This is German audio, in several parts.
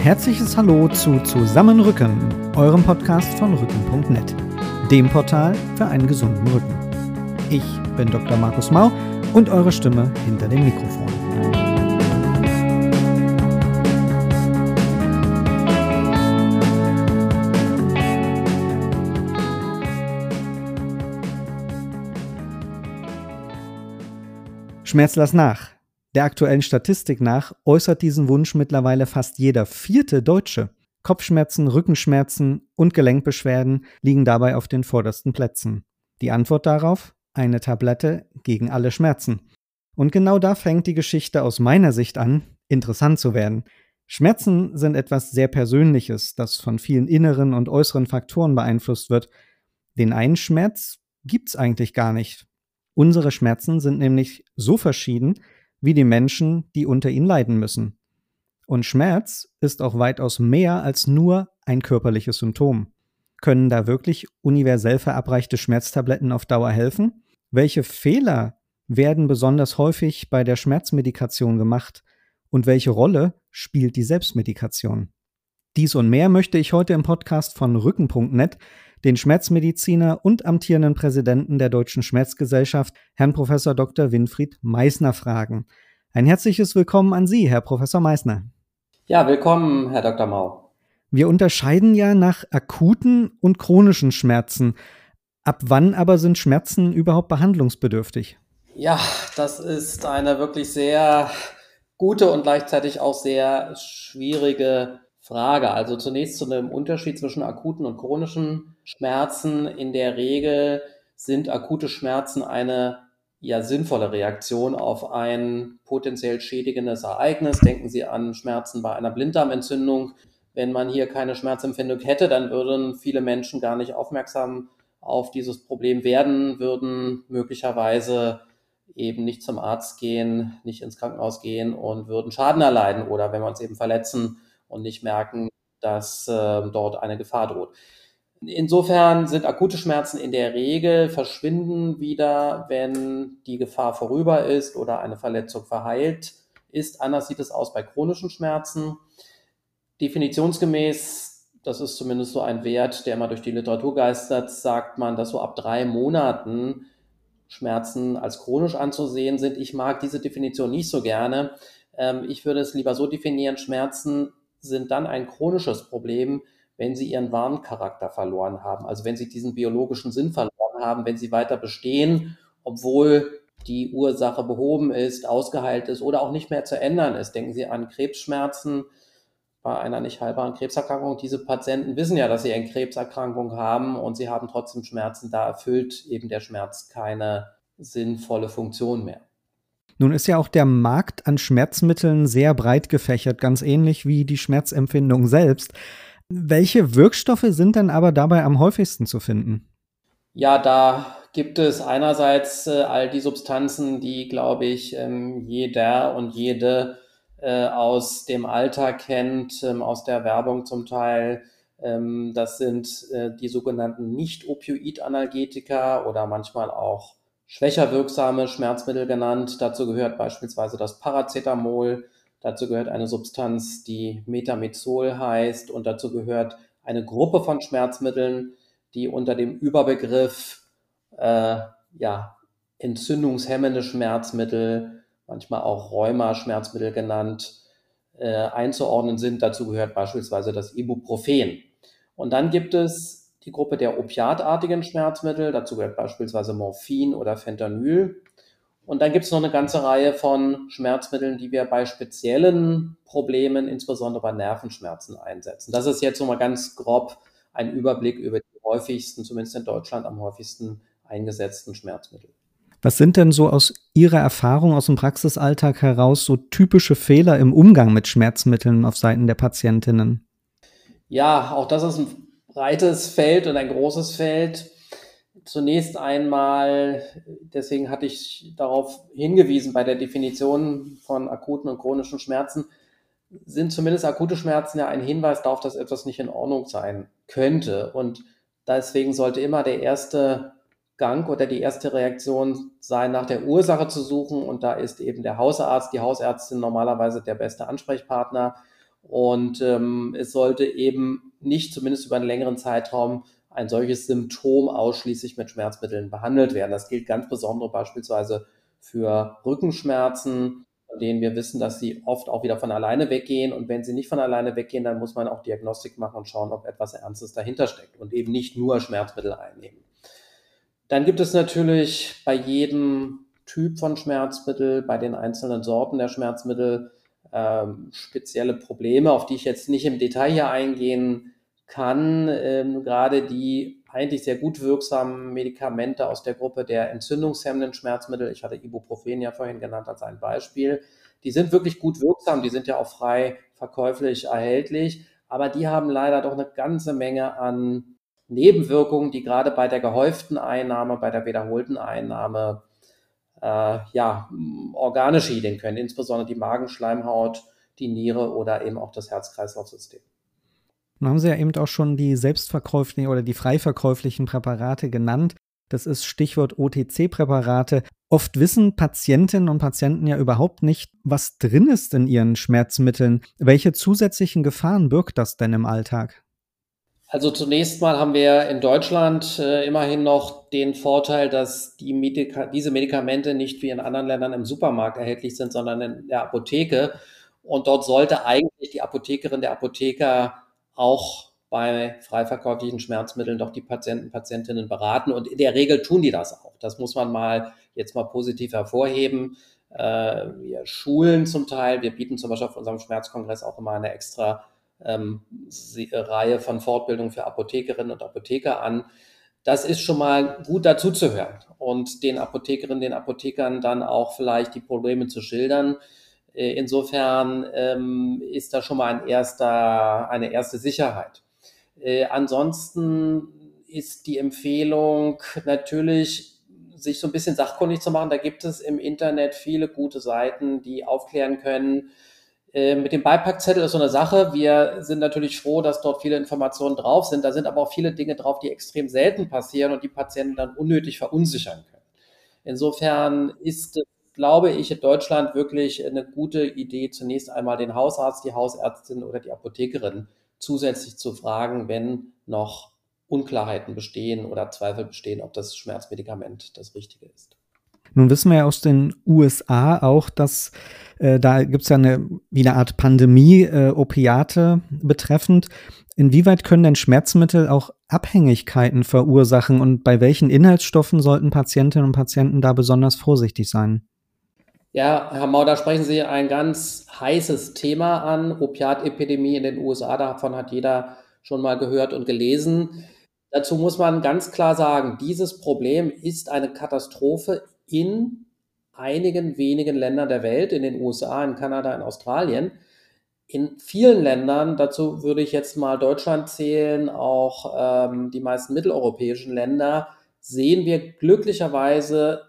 herzliches Hallo zu Zusammenrücken, eurem Podcast von Rücken.net, dem Portal für einen gesunden Rücken. Ich bin Dr. Markus Mau und eure Stimme hinter dem Mikrofon. Schmerz lass nach. Der aktuellen Statistik nach äußert diesen Wunsch mittlerweile fast jeder vierte Deutsche. Kopfschmerzen, Rückenschmerzen und Gelenkbeschwerden liegen dabei auf den vordersten Plätzen. Die Antwort darauf? Eine Tablette gegen alle Schmerzen. Und genau da fängt die Geschichte aus meiner Sicht an, interessant zu werden. Schmerzen sind etwas sehr Persönliches, das von vielen inneren und äußeren Faktoren beeinflusst wird. Den einen Schmerz gibt's eigentlich gar nicht. Unsere Schmerzen sind nämlich so verschieden, wie die Menschen, die unter ihnen leiden müssen. Und Schmerz ist auch weitaus mehr als nur ein körperliches Symptom. Können da wirklich universell verabreichte Schmerztabletten auf Dauer helfen? Welche Fehler werden besonders häufig bei der Schmerzmedikation gemacht? Und welche Rolle spielt die Selbstmedikation? Dies und mehr möchte ich heute im Podcast von Rücken.net den Schmerzmediziner und amtierenden Präsidenten der Deutschen Schmerzgesellschaft, Herrn Prof. Dr. Winfried Meissner, fragen. Ein herzliches Willkommen an Sie, Herr Professor Meissner. Ja, willkommen, Herr Dr. Mau. Wir unterscheiden ja nach akuten und chronischen Schmerzen. Ab wann aber sind Schmerzen überhaupt behandlungsbedürftig? Ja, das ist eine wirklich sehr gute und gleichzeitig auch sehr schwierige Frage. Also zunächst zu einem Unterschied zwischen akuten und chronischen Schmerzen. In der Regel sind akute Schmerzen eine ja sinnvolle Reaktion auf ein potenziell schädigendes Ereignis. Denken Sie an Schmerzen bei einer Blinddarmentzündung. Wenn man hier keine Schmerzempfindung hätte, dann würden viele Menschen gar nicht aufmerksam auf dieses Problem werden, würden möglicherweise eben nicht zum Arzt gehen, nicht ins Krankenhaus gehen und würden Schaden erleiden oder wenn wir uns eben verletzen, und nicht merken, dass äh, dort eine Gefahr droht. Insofern sind akute Schmerzen in der Regel verschwinden wieder, wenn die Gefahr vorüber ist oder eine Verletzung verheilt ist. Anders sieht es aus bei chronischen Schmerzen. Definitionsgemäß, das ist zumindest so ein Wert, der immer durch die Literatur geistert, sagt man, dass so ab drei Monaten Schmerzen als chronisch anzusehen sind. Ich mag diese Definition nicht so gerne. Ähm, ich würde es lieber so definieren, Schmerzen sind dann ein chronisches Problem, wenn sie ihren Warncharakter verloren haben. Also wenn sie diesen biologischen Sinn verloren haben, wenn sie weiter bestehen, obwohl die Ursache behoben ist, ausgeheilt ist oder auch nicht mehr zu ändern ist. Denken Sie an Krebsschmerzen bei einer nicht heilbaren Krebserkrankung. Diese Patienten wissen ja, dass sie eine Krebserkrankung haben und sie haben trotzdem Schmerzen. Da erfüllt eben der Schmerz keine sinnvolle Funktion mehr. Nun ist ja auch der Markt an Schmerzmitteln sehr breit gefächert, ganz ähnlich wie die Schmerzempfindung selbst. Welche Wirkstoffe sind denn aber dabei am häufigsten zu finden? Ja, da gibt es einerseits äh, all die Substanzen, die, glaube ich, ähm, jeder und jede äh, aus dem Alltag kennt, ähm, aus der Werbung zum Teil. Ähm, das sind äh, die sogenannten Nicht-Opioid-Analgetika oder manchmal auch schwächer wirksame Schmerzmittel genannt. Dazu gehört beispielsweise das Paracetamol. Dazu gehört eine Substanz, die Metamizol heißt. Und dazu gehört eine Gruppe von Schmerzmitteln, die unter dem Überbegriff äh, ja, entzündungshemmende Schmerzmittel, manchmal auch Rheuma-Schmerzmittel genannt, äh, einzuordnen sind. Dazu gehört beispielsweise das Ibuprofen. Und dann gibt es die Gruppe der opiatartigen Schmerzmittel. Dazu gehört beispielsweise Morphin oder Fentanyl. Und dann gibt es noch eine ganze Reihe von Schmerzmitteln, die wir bei speziellen Problemen, insbesondere bei Nervenschmerzen, einsetzen. Das ist jetzt nochmal ganz grob ein Überblick über die häufigsten, zumindest in Deutschland am häufigsten eingesetzten Schmerzmittel. Was sind denn so aus Ihrer Erfahrung aus dem Praxisalltag heraus so typische Fehler im Umgang mit Schmerzmitteln auf Seiten der Patientinnen? Ja, auch das ist ein breites Feld und ein großes Feld. Zunächst einmal, deswegen hatte ich darauf hingewiesen, bei der Definition von akuten und chronischen Schmerzen sind zumindest akute Schmerzen ja ein Hinweis darauf, dass etwas nicht in Ordnung sein könnte. Und deswegen sollte immer der erste Gang oder die erste Reaktion sein, nach der Ursache zu suchen. Und da ist eben der Hausarzt, die Hausärztin normalerweise der beste Ansprechpartner Und ähm, es sollte eben nicht, zumindest über einen längeren Zeitraum, ein solches Symptom ausschließlich mit Schmerzmitteln behandelt werden. Das gilt ganz besonders beispielsweise für Rückenschmerzen, von denen wir wissen, dass sie oft auch wieder von alleine weggehen. Und wenn sie nicht von alleine weggehen, dann muss man auch Diagnostik machen und schauen, ob etwas Ernstes dahinter steckt und eben nicht nur Schmerzmittel einnehmen. Dann gibt es natürlich bei jedem Typ von Schmerzmittel, bei den einzelnen Sorten der Schmerzmittel ähm, spezielle Probleme, auf die ich jetzt nicht im Detail hier eingehen kann. Ähm, gerade die eigentlich sehr gut wirksamen Medikamente aus der Gruppe der entzündungshemmenden Schmerzmittel, ich hatte Ibuprofen ja vorhin genannt als ein Beispiel, die sind wirklich gut wirksam, die sind ja auch frei verkäuflich erhältlich, aber die haben leider doch eine ganze Menge an Nebenwirkungen, die gerade bei der gehäuften Einnahme, bei der wiederholten Einnahme äh, ja, Organe schädigen können, insbesondere die Magenschleimhaut, die Niere oder eben auch das Herz-Kreislauf-System. Nun haben Sie ja eben auch schon die selbstverkäuflichen oder die freiverkäuflichen Präparate genannt. Das ist Stichwort OTC-Präparate. Oft wissen Patientinnen und Patienten ja überhaupt nicht, was drin ist in ihren Schmerzmitteln. Welche zusätzlichen Gefahren birgt das denn im Alltag? Also zunächst mal haben wir in Deutschland äh, immerhin noch den Vorteil, dass die Medika diese Medikamente nicht wie in anderen Ländern im Supermarkt erhältlich sind, sondern in der Apotheke. Und dort sollte eigentlich die Apothekerin, der Apotheker auch bei freiverkäuflichen Schmerzmitteln doch die Patienten, Patientinnen beraten. Und in der Regel tun die das auch. Das muss man mal jetzt mal positiv hervorheben. Äh, wir schulen zum Teil, wir bieten zum Beispiel auf unserem Schmerzkongress auch immer eine extra ähm, Reihe von Fortbildungen für Apothekerinnen und Apotheker an. Das ist schon mal gut dazuzuhören und den Apothekerinnen, den Apothekern dann auch vielleicht die Probleme zu schildern. Äh, insofern ähm, ist da schon mal ein erster, eine erste Sicherheit. Äh, ansonsten ist die Empfehlung natürlich, sich so ein bisschen sachkundig zu machen. Da gibt es im Internet viele gute Seiten, die aufklären können, äh, mit dem Beipackzettel ist so eine Sache. Wir sind natürlich froh, dass dort viele Informationen drauf sind. Da sind aber auch viele Dinge drauf, die extrem selten passieren und die Patienten dann unnötig verunsichern können. Insofern ist, glaube ich, in Deutschland wirklich eine gute Idee, zunächst einmal den Hausarzt, die Hausärztin oder die Apothekerin zusätzlich zu fragen, wenn noch Unklarheiten bestehen oder Zweifel bestehen, ob das Schmerzmedikament das Richtige ist. Nun wissen wir ja aus den USA auch, dass äh, da gibt es ja eine, wie eine Art Pandemie, äh, Opiate betreffend. Inwieweit können denn Schmerzmittel auch Abhängigkeiten verursachen und bei welchen Inhaltsstoffen sollten Patientinnen und Patienten da besonders vorsichtig sein? Ja, Herr Mau, da sprechen Sie ein ganz heißes Thema an. Opiatepidemie in den USA, davon hat jeder schon mal gehört und gelesen. Dazu muss man ganz klar sagen, dieses Problem ist eine Katastrophe in einigen wenigen Ländern der Welt, in den USA, in Kanada, in Australien. In vielen Ländern, dazu würde ich jetzt mal Deutschland zählen, auch ähm, die meisten mitteleuropäischen Länder, sehen wir glücklicherweise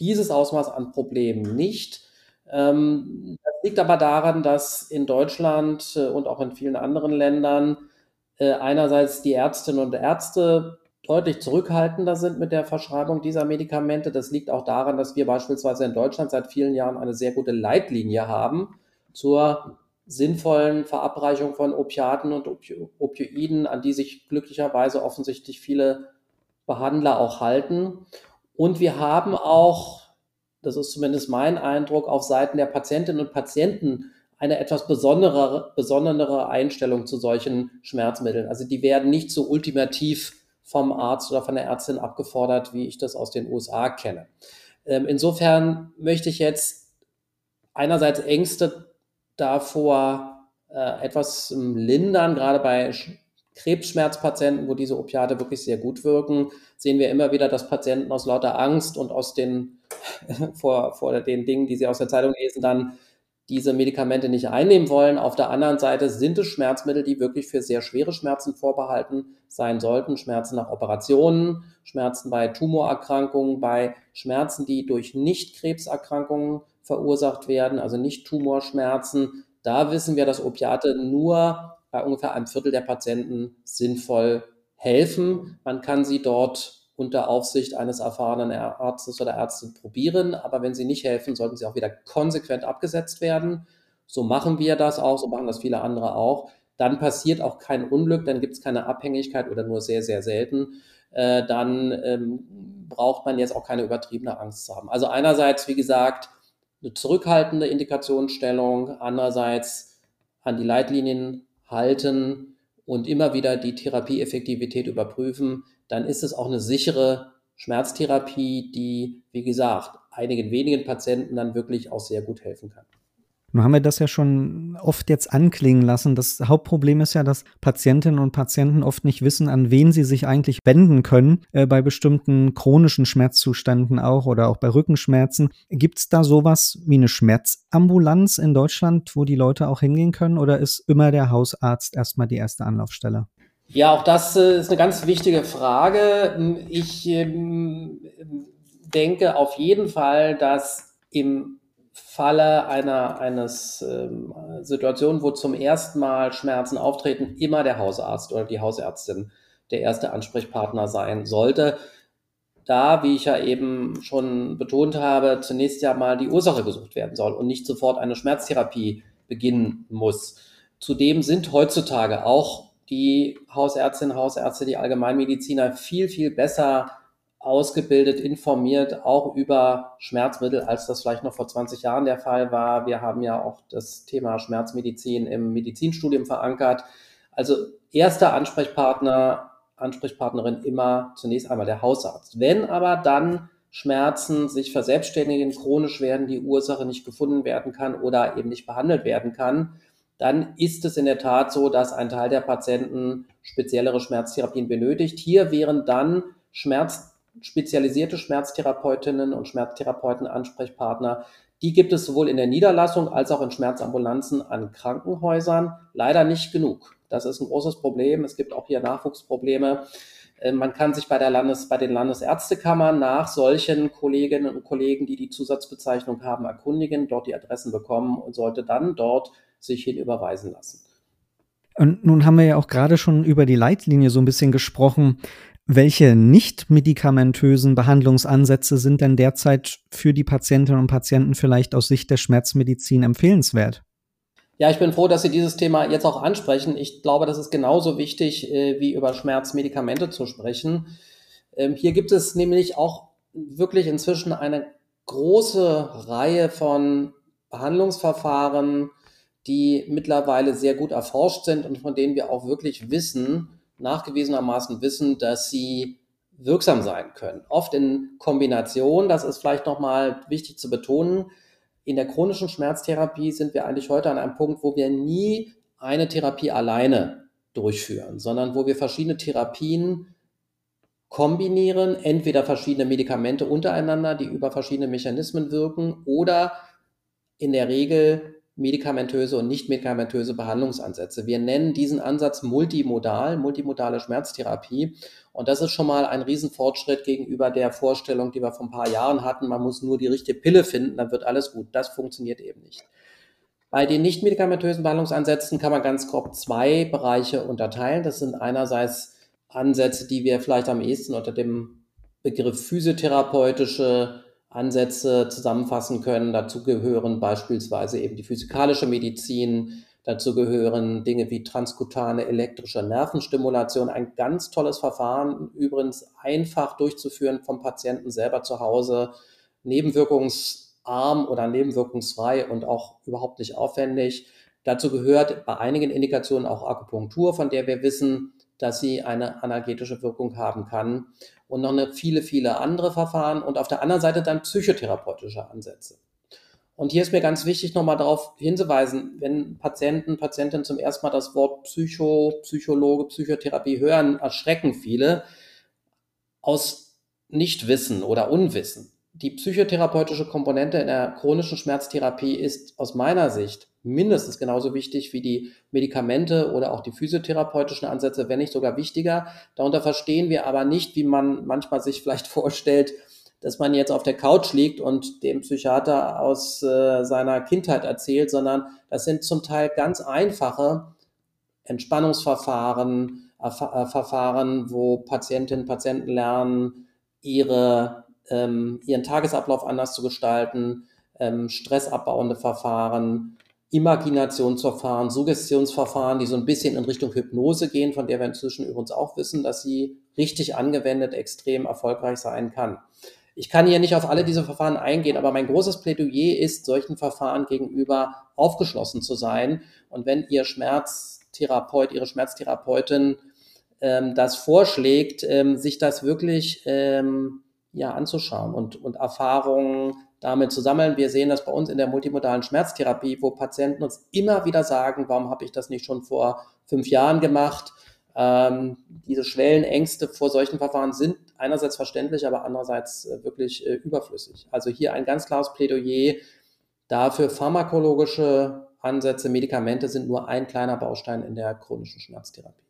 dieses Ausmaß an Problemen nicht. Ähm, das liegt aber daran, dass in Deutschland äh, und auch in vielen anderen Ländern äh, einerseits die Ärztinnen und Ärzte deutlich zurückhaltender sind mit der Verschreibung dieser Medikamente. Das liegt auch daran, dass wir beispielsweise in Deutschland seit vielen Jahren eine sehr gute Leitlinie haben zur sinnvollen Verabreichung von Opiaten und Opioiden, an die sich glücklicherweise offensichtlich viele Behandler auch halten. Und wir haben auch, das ist zumindest mein Eindruck, auf Seiten der Patientinnen und Patienten eine etwas besondere, besondere Einstellung zu solchen Schmerzmitteln. Also die werden nicht so ultimativ vom Arzt oder von der Ärztin abgefordert, wie ich das aus den USA kenne. Ähm, insofern möchte ich jetzt einerseits Ängste davor äh, etwas lindern, gerade bei Krebsschmerzpatienten, wo diese Opiate wirklich sehr gut wirken, sehen wir immer wieder, dass Patienten aus lauter Angst und aus den vor, vor den Dingen, die sie aus der Zeitung lesen, dann diese Medikamente nicht einnehmen wollen. Auf der anderen Seite sind es Schmerzmittel, die wirklich für sehr schwere Schmerzen vorbehalten sein sollten. Schmerzen nach Operationen, Schmerzen bei Tumorerkrankungen, bei Schmerzen, die durch Nicht-Krebserkrankungen verursacht werden, also nicht Tumorschmerzen. Da wissen wir, dass Opiate nur bei ungefähr einem Viertel der Patienten sinnvoll helfen. Man kann sie dort unter Aufsicht eines erfahrenen Arztes oder Ärztin probieren. Aber wenn sie nicht helfen, sollten sie auch wieder konsequent abgesetzt werden. So machen wir das auch, so machen das viele andere auch. Dann passiert auch kein Unglück, dann gibt es keine Abhängigkeit oder nur sehr, sehr selten. Äh, dann ähm, braucht man jetzt auch keine übertriebene Angst zu haben. Also einerseits, wie gesagt, eine zurückhaltende Indikationsstellung, andererseits an die Leitlinien halten und immer wieder die Therapieeffektivität überprüfen, dann ist es auch eine sichere Schmerztherapie, die, wie gesagt, einigen wenigen Patienten dann wirklich auch sehr gut helfen kann. Nun haben wir das ja schon oft jetzt anklingen lassen. Das Hauptproblem ist ja, dass Patientinnen und Patienten oft nicht wissen, an wen sie sich eigentlich wenden können, äh, bei bestimmten chronischen Schmerzzuständen auch oder auch bei Rückenschmerzen. Gibt es da sowas wie eine Schmerzambulanz in Deutschland, wo die Leute auch hingehen können oder ist immer der Hausarzt erstmal die erste Anlaufstelle? Ja, auch das äh, ist eine ganz wichtige Frage. Ich ähm, denke auf jeden Fall, dass im Falle einer eines ähm, Situation, wo zum ersten Mal Schmerzen auftreten, immer der Hausarzt oder die Hausärztin der erste Ansprechpartner sein sollte. Da, wie ich ja eben schon betont habe, zunächst ja mal die Ursache gesucht werden soll und nicht sofort eine Schmerztherapie beginnen muss. Zudem sind heutzutage auch die Hausärztinnen, Hausärzte, die Allgemeinmediziner viel, viel besser ausgebildet, informiert, auch über Schmerzmittel, als das vielleicht noch vor 20 Jahren der Fall war. Wir haben ja auch das Thema Schmerzmedizin im Medizinstudium verankert. Also erster Ansprechpartner, Ansprechpartnerin immer zunächst einmal der Hausarzt. Wenn aber dann Schmerzen sich verselbstständigen, chronisch werden, die Ursache nicht gefunden werden kann oder eben nicht behandelt werden kann, dann ist es in der Tat so, dass ein Teil der Patienten speziellere Schmerztherapien benötigt. Hier wären dann Schmerz, spezialisierte Schmerztherapeutinnen und Schmerztherapeuten Ansprechpartner. Die gibt es sowohl in der Niederlassung als auch in Schmerzambulanzen an Krankenhäusern. Leider nicht genug. Das ist ein großes Problem. Es gibt auch hier Nachwuchsprobleme. Äh, man kann sich bei, der Landes-, bei den Landesärztekammern nach solchen Kolleginnen und Kollegen, die die Zusatzbezeichnung haben, erkundigen, dort die Adressen bekommen und sollte dann dort sich hin überweisen lassen. Und nun haben wir ja auch gerade schon über die Leitlinie so ein bisschen gesprochen. Welche nicht medikamentösen Behandlungsansätze sind denn derzeit für die Patientinnen und Patienten vielleicht aus Sicht der Schmerzmedizin empfehlenswert? Ja, ich bin froh, dass Sie dieses Thema jetzt auch ansprechen. Ich glaube, das ist genauso wichtig, äh, wie über Schmerzmedikamente zu sprechen. Ähm, hier gibt es nämlich auch wirklich inzwischen eine große Reihe von Behandlungsverfahren, die mittlerweile sehr gut erforscht sind und von denen wir auch wirklich wissen, nachgewiesenermaßen wissen, dass sie wirksam sein können. Oft in Kombination, das ist vielleicht nochmal wichtig zu betonen, in der chronischen Schmerztherapie sind wir eigentlich heute an einem Punkt, wo wir nie eine Therapie alleine durchführen, sondern wo wir verschiedene Therapien kombinieren, entweder verschiedene Medikamente untereinander, die über verschiedene Mechanismen wirken, oder in der Regel medikamentöse und nicht medikamentöse Behandlungsansätze. Wir nennen diesen Ansatz multimodal, multimodale Schmerztherapie. Und das ist schon mal ein Riesenfortschritt gegenüber der Vorstellung, die wir vor ein paar Jahren hatten. Man muss nur die richtige Pille finden, dann wird alles gut. Das funktioniert eben nicht. Bei den nicht medikamentösen Behandlungsansätzen kann man ganz grob zwei Bereiche unterteilen. Das sind einerseits Ansätze, die wir vielleicht am ehesten unter dem Begriff physiotherapeutische Ansätze zusammenfassen können. Dazu gehören beispielsweise eben die physikalische Medizin, dazu gehören Dinge wie transkutane elektrische Nervenstimulation, ein ganz tolles Verfahren, übrigens einfach durchzuführen vom Patienten selber zu Hause, nebenwirkungsarm oder nebenwirkungsfrei und auch überhaupt nicht aufwendig. Dazu gehört bei einigen Indikationen auch Akupunktur, von der wir wissen, dass sie eine analgetische Wirkung haben kann und noch eine viele, viele andere Verfahren und auf der anderen Seite dann psychotherapeutische Ansätze. Und hier ist mir ganz wichtig, nochmal darauf hinzuweisen, wenn Patienten, Patientinnen zum ersten Mal das Wort Psycho, Psychologe, Psychotherapie hören, erschrecken viele aus Nichtwissen oder Unwissen. Die psychotherapeutische Komponente in der chronischen Schmerztherapie ist aus meiner Sicht mindestens genauso wichtig wie die Medikamente oder auch die physiotherapeutischen Ansätze, wenn nicht sogar wichtiger. Darunter verstehen wir aber nicht, wie man manchmal sich vielleicht vorstellt, dass man jetzt auf der Couch liegt und dem Psychiater aus äh, seiner Kindheit erzählt, sondern das sind zum Teil ganz einfache Entspannungsverfahren, äh, äh Verfahren, wo Patientinnen und Patienten lernen, ihre, ähm, ihren Tagesablauf anders zu gestalten, ähm, stressabbauende Verfahren, Imaginationsverfahren, Suggestionsverfahren, die so ein bisschen in Richtung Hypnose gehen, von der wir inzwischen übrigens auch wissen, dass sie richtig angewendet extrem erfolgreich sein kann. Ich kann hier nicht auf alle diese Verfahren eingehen, aber mein großes Plädoyer ist, solchen Verfahren gegenüber aufgeschlossen zu sein. Und wenn Ihr Schmerztherapeut, Ihre Schmerztherapeutin ähm, das vorschlägt, ähm, sich das wirklich ähm, ja, anzuschauen und, und Erfahrungen damit zu sammeln. Wir sehen das bei uns in der multimodalen Schmerztherapie, wo Patienten uns immer wieder sagen, warum habe ich das nicht schon vor fünf Jahren gemacht? Ähm, diese Schwellenängste vor solchen Verfahren sind einerseits verständlich, aber andererseits äh, wirklich äh, überflüssig. Also hier ein ganz klares Plädoyer dafür, pharmakologische Ansätze, Medikamente sind nur ein kleiner Baustein in der chronischen Schmerztherapie.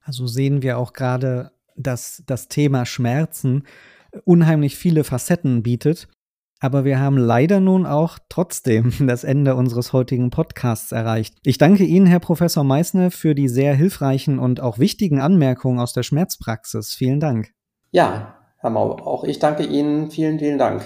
Also sehen wir auch gerade, dass das Thema Schmerzen unheimlich viele Facetten bietet. Aber wir haben leider nun auch trotzdem das Ende unseres heutigen Podcasts erreicht. Ich danke Ihnen, Herr Professor Meissner, für die sehr hilfreichen und auch wichtigen Anmerkungen aus der Schmerzpraxis. Vielen Dank. Ja, Herr Mau, auch ich danke Ihnen. Vielen, vielen Dank.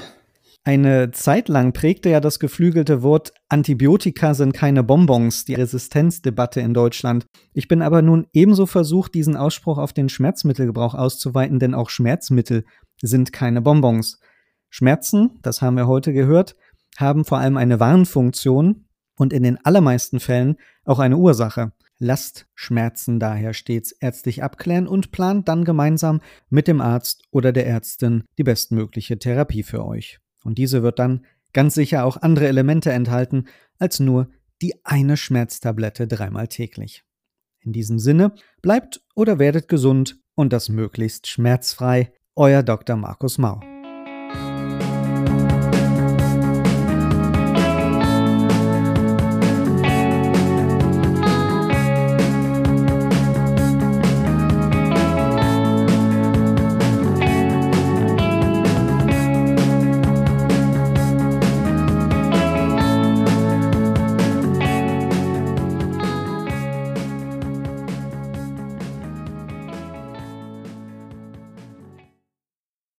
Eine Zeit lang prägte ja das geflügelte Wort Antibiotika sind keine Bonbons die Resistenzdebatte in Deutschland. Ich bin aber nun ebenso versucht, diesen Ausspruch auf den Schmerzmittelgebrauch auszuweiten, denn auch Schmerzmittel sind keine Bonbons. Schmerzen, das haben wir heute gehört, haben vor allem eine Warnfunktion und in den allermeisten Fällen auch eine Ursache. Lasst Schmerzen daher stets ärztlich abklären und plant dann gemeinsam mit dem Arzt oder der Ärztin die bestmögliche Therapie für euch. Und diese wird dann ganz sicher auch andere Elemente enthalten als nur die eine Schmerztablette dreimal täglich. In diesem Sinne, bleibt oder werdet gesund und das möglichst schmerzfrei. Euer Dr. Markus Mau.